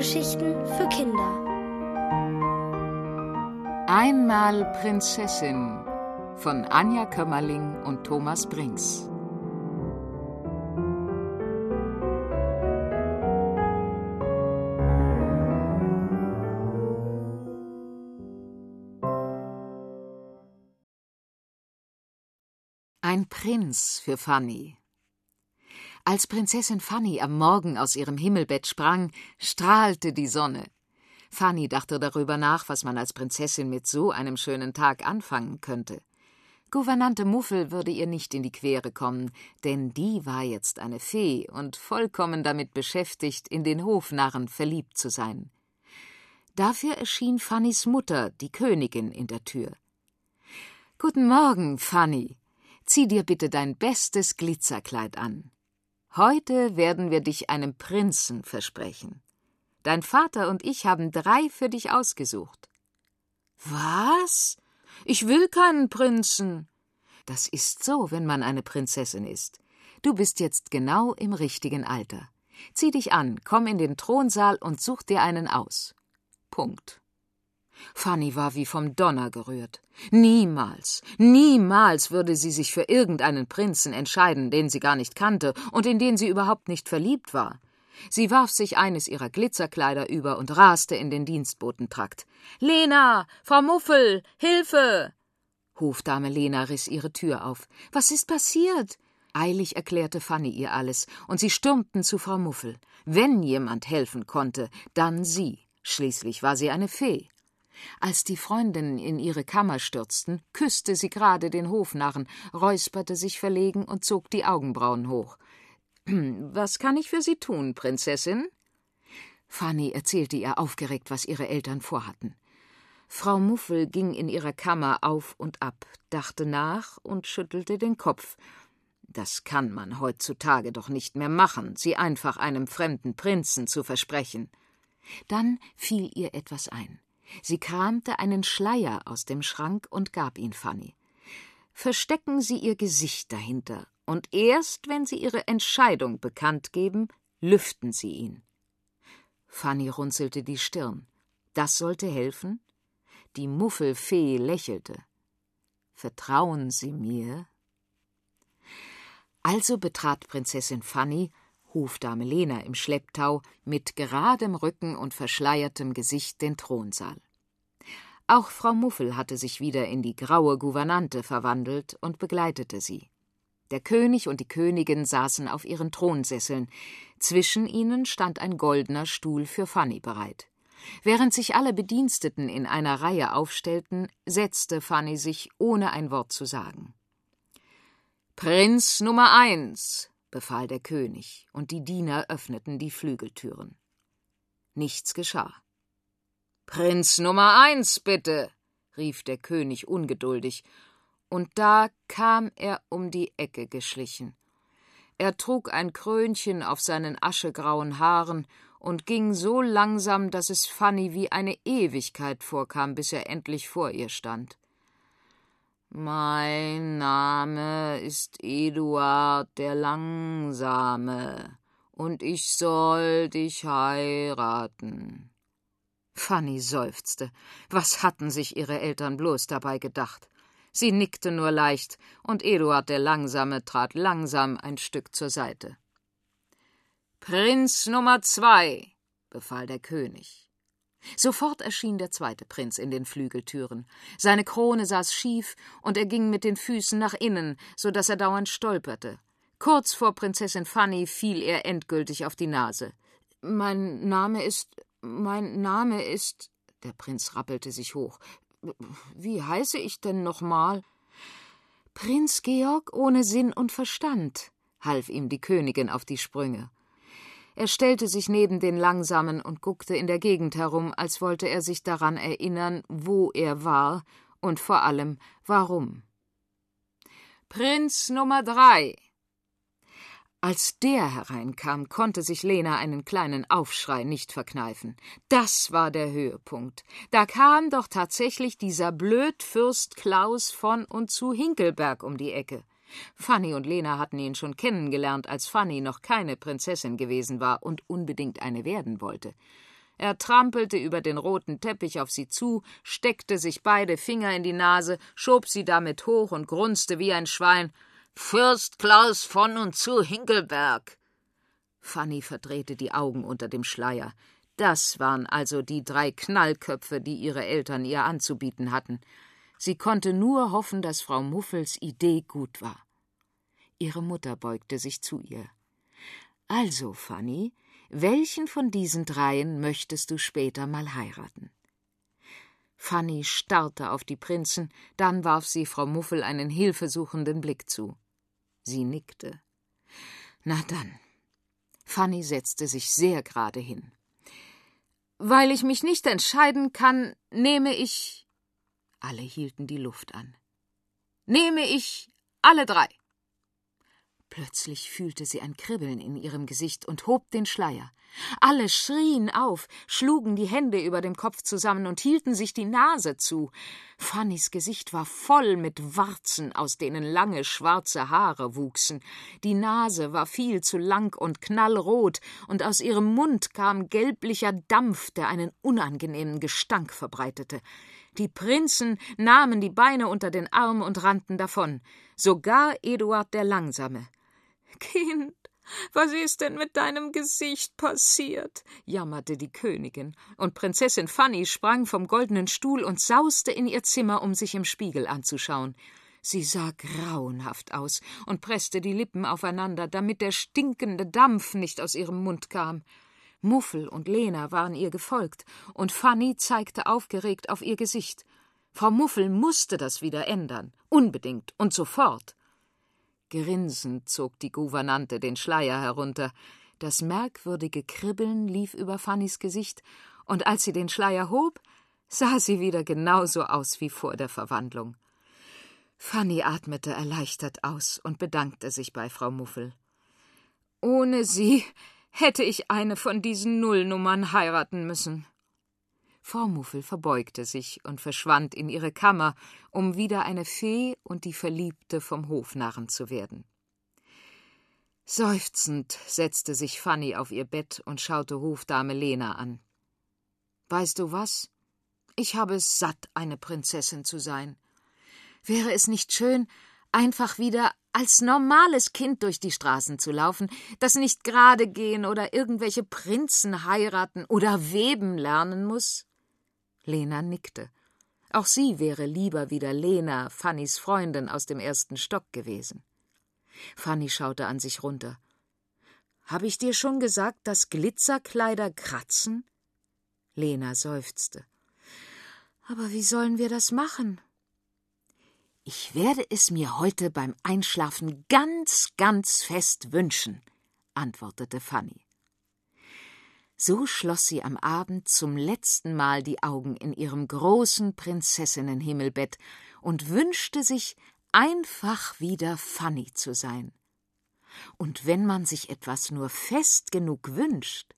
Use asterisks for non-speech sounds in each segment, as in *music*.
Hörgeschichten für Kinder. Einmal Prinzessin von Anja Kömmerling und Thomas Brinks. Ein Prinz für Fanny. Als Prinzessin Fanny am Morgen aus ihrem Himmelbett sprang, strahlte die Sonne. Fanny dachte darüber nach, was man als Prinzessin mit so einem schönen Tag anfangen könnte. Gouvernante Muffel würde ihr nicht in die Quere kommen, denn die war jetzt eine Fee und vollkommen damit beschäftigt, in den Hofnarren verliebt zu sein. Dafür erschien Fannys Mutter, die Königin, in der Tür. Guten Morgen, Fanny. Zieh dir bitte dein bestes Glitzerkleid an. Heute werden wir dich einem Prinzen versprechen. Dein Vater und ich haben drei für dich ausgesucht. Was? Ich will keinen Prinzen. Das ist so, wenn man eine Prinzessin ist. Du bist jetzt genau im richtigen Alter. Zieh dich an, komm in den Thronsaal und such dir einen aus. Punkt. Fanny war wie vom Donner gerührt. Niemals, niemals würde sie sich für irgendeinen Prinzen entscheiden, den sie gar nicht kannte und in den sie überhaupt nicht verliebt war. Sie warf sich eines ihrer Glitzerkleider über und raste in den Dienstbotentrakt. Lena, Frau Muffel, Hilfe! Hofdame Lena riss ihre Tür auf. Was ist passiert? Eilig erklärte Fanny ihr alles, und sie stürmten zu Frau Muffel. Wenn jemand helfen konnte, dann sie. Schließlich war sie eine Fee. Als die Freundinnen in ihre Kammer stürzten, küsste sie gerade den Hofnarren, räusperte sich verlegen und zog die Augenbrauen hoch. *clears throat* Was kann ich für Sie tun, Prinzessin? Fanny erzählte ihr aufgeregt, was ihre Eltern vorhatten. Frau Muffel ging in ihrer Kammer auf und ab, dachte nach und schüttelte den Kopf. Das kann man heutzutage doch nicht mehr machen, sie einfach einem fremden Prinzen zu versprechen. Dann fiel ihr etwas ein. Sie kramte einen Schleier aus dem Schrank und gab ihn Fanny. Verstecken Sie Ihr Gesicht dahinter, und erst wenn Sie Ihre Entscheidung bekannt geben, lüften Sie ihn. Fanny runzelte die Stirn. Das sollte helfen? Die Muffelfee lächelte. Vertrauen Sie mir? Also betrat Prinzessin Fanny Hofdame Lena im Schlepptau, mit geradem Rücken und verschleiertem Gesicht den Thronsaal. Auch Frau Muffel hatte sich wieder in die graue Gouvernante verwandelt und begleitete sie. Der König und die Königin saßen auf ihren Thronsesseln, zwischen ihnen stand ein goldener Stuhl für Fanny bereit. Während sich alle Bediensteten in einer Reihe aufstellten, setzte Fanny sich, ohne ein Wort zu sagen. Prinz Nummer eins, befahl der König, und die Diener öffneten die Flügeltüren. Nichts geschah. Prinz Nummer eins, bitte, rief der König ungeduldig, und da kam er um die Ecke geschlichen. Er trug ein Krönchen auf seinen aschegrauen Haaren und ging so langsam, dass es Fanny wie eine Ewigkeit vorkam, bis er endlich vor ihr stand. Mein Name ist Eduard der Langsame, und ich soll dich heiraten. Fanny seufzte. Was hatten sich ihre Eltern bloß dabei gedacht? Sie nickte nur leicht, und Eduard der Langsame trat langsam ein Stück zur Seite. Prinz Nummer zwei, befahl der König. Sofort erschien der zweite Prinz in den Flügeltüren. Seine Krone saß schief, und er ging mit den Füßen nach innen, so dass er dauernd stolperte. Kurz vor Prinzessin Fanny fiel er endgültig auf die Nase. Mein Name ist. Mein Name ist. Der Prinz rappelte sich hoch. Wie heiße ich denn nochmal? Prinz Georg ohne Sinn und Verstand, half ihm die Königin auf die Sprünge. Er stellte sich neben den Langsamen und guckte in der Gegend herum, als wollte er sich daran erinnern, wo er war und vor allem warum. Prinz Nummer drei. Als der hereinkam, konnte sich Lena einen kleinen Aufschrei nicht verkneifen. Das war der Höhepunkt. Da kam doch tatsächlich dieser Blödfürst Klaus von und zu Hinkelberg um die Ecke. Fanny und Lena hatten ihn schon kennengelernt, als Fanny noch keine Prinzessin gewesen war und unbedingt eine werden wollte. Er trampelte über den roten Teppich auf sie zu, steckte sich beide Finger in die Nase, schob sie damit hoch und grunzte wie ein Schwein. Fürst Klaus von und zu Hinkelberg. Fanny verdrehte die Augen unter dem Schleier. Das waren also die drei Knallköpfe, die ihre Eltern ihr anzubieten hatten. Sie konnte nur hoffen, dass Frau Muffels Idee gut war. Ihre Mutter beugte sich zu ihr. Also, Fanny, welchen von diesen dreien möchtest du später mal heiraten? Fanny starrte auf die Prinzen, dann warf sie Frau Muffel einen hilfesuchenden Blick zu. Sie nickte. Na dann. Fanny setzte sich sehr gerade hin. Weil ich mich nicht entscheiden kann, nehme ich alle hielten die Luft an. Nehme ich alle drei. Plötzlich fühlte sie ein Kribbeln in ihrem Gesicht und hob den Schleier. Alle schrien auf, schlugen die Hände über dem Kopf zusammen und hielten sich die Nase zu. Fannys Gesicht war voll mit Warzen, aus denen lange schwarze Haare wuchsen. Die Nase war viel zu lang und knallrot, und aus ihrem Mund kam gelblicher Dampf, der einen unangenehmen Gestank verbreitete. Die Prinzen nahmen die Beine unter den Arm und rannten davon, sogar Eduard der Langsame. Kind, was ist denn mit deinem Gesicht passiert? jammerte die Königin, und Prinzessin Fanny sprang vom goldenen Stuhl und sauste in ihr Zimmer, um sich im Spiegel anzuschauen. Sie sah grauenhaft aus und presste die Lippen aufeinander, damit der stinkende Dampf nicht aus ihrem Mund kam. Muffel und Lena waren ihr gefolgt, und Fanny zeigte aufgeregt auf ihr Gesicht. Frau Muffel musste das wieder ändern, unbedingt und sofort. Grinsend zog die Gouvernante den Schleier herunter. Das merkwürdige Kribbeln lief über Fannys Gesicht, und als sie den Schleier hob, sah sie wieder genauso aus wie vor der Verwandlung. Fanny atmete erleichtert aus und bedankte sich bei Frau Muffel. Ohne sie hätte ich eine von diesen Nullnummern heiraten müssen. Frau Muffel verbeugte sich und verschwand in ihre Kammer, um wieder eine Fee und die Verliebte vom Hofnarren zu werden. Seufzend setzte sich Fanny auf ihr Bett und schaute Hofdame Lena an. Weißt du was? Ich habe es satt, eine Prinzessin zu sein. Wäre es nicht schön, einfach wieder als normales Kind durch die Straßen zu laufen, das nicht gerade gehen oder irgendwelche Prinzen heiraten oder weben lernen muss? Lena nickte. Auch sie wäre lieber wieder Lena, Fannys Freundin aus dem ersten Stock gewesen. Fanny schaute an sich runter. Habe ich dir schon gesagt, dass Glitzerkleider kratzen? Lena seufzte. Aber wie sollen wir das machen? Ich werde es mir heute beim Einschlafen ganz, ganz fest wünschen, antwortete Fanny. So schloss sie am Abend zum letzten Mal die Augen in ihrem großen Prinzessinnenhimmelbett und wünschte sich, einfach wieder Fanny zu sein. Und wenn man sich etwas nur fest genug wünscht,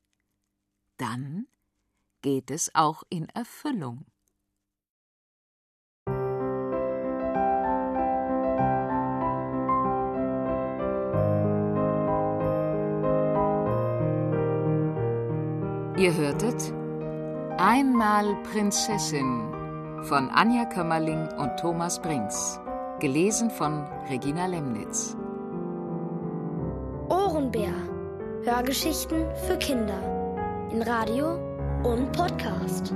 dann geht es auch in Erfüllung. Ihr hörtet Einmal Prinzessin von Anja Kömmerling und Thomas Brinks, gelesen von Regina Lemnitz. Ohrenbär. Hörgeschichten für Kinder in Radio und Podcast.